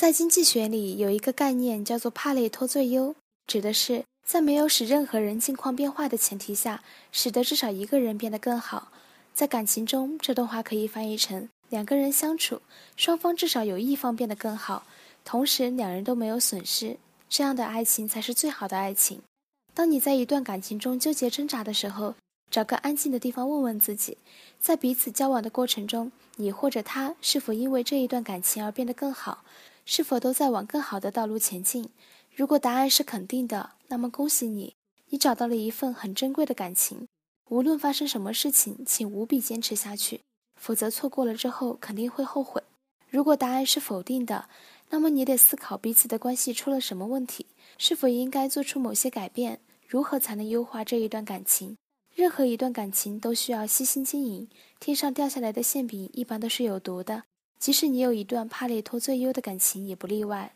在经济学里有一个概念叫做帕累托最优，指的是在没有使任何人境况变化的前提下，使得至少一个人变得更好。在感情中，这段话可以翻译成：两个人相处，双方至少有一方变得更好，同时两人都没有损失，这样的爱情才是最好的爱情。当你在一段感情中纠结挣扎的时候，找个安静的地方问问自己，在彼此交往的过程中，你或者他是否因为这一段感情而变得更好？是否都在往更好的道路前进？如果答案是肯定的，那么恭喜你，你找到了一份很珍贵的感情。无论发生什么事情，请务必坚持下去，否则错过了之后肯定会后悔。如果答案是否定的，那么你得思考彼此的关系出了什么问题，是否应该做出某些改变，如何才能优化这一段感情？任何一段感情都需要细心经营，天上掉下来的馅饼一般都是有毒的。即使你有一段帕累托最优的感情，也不例外。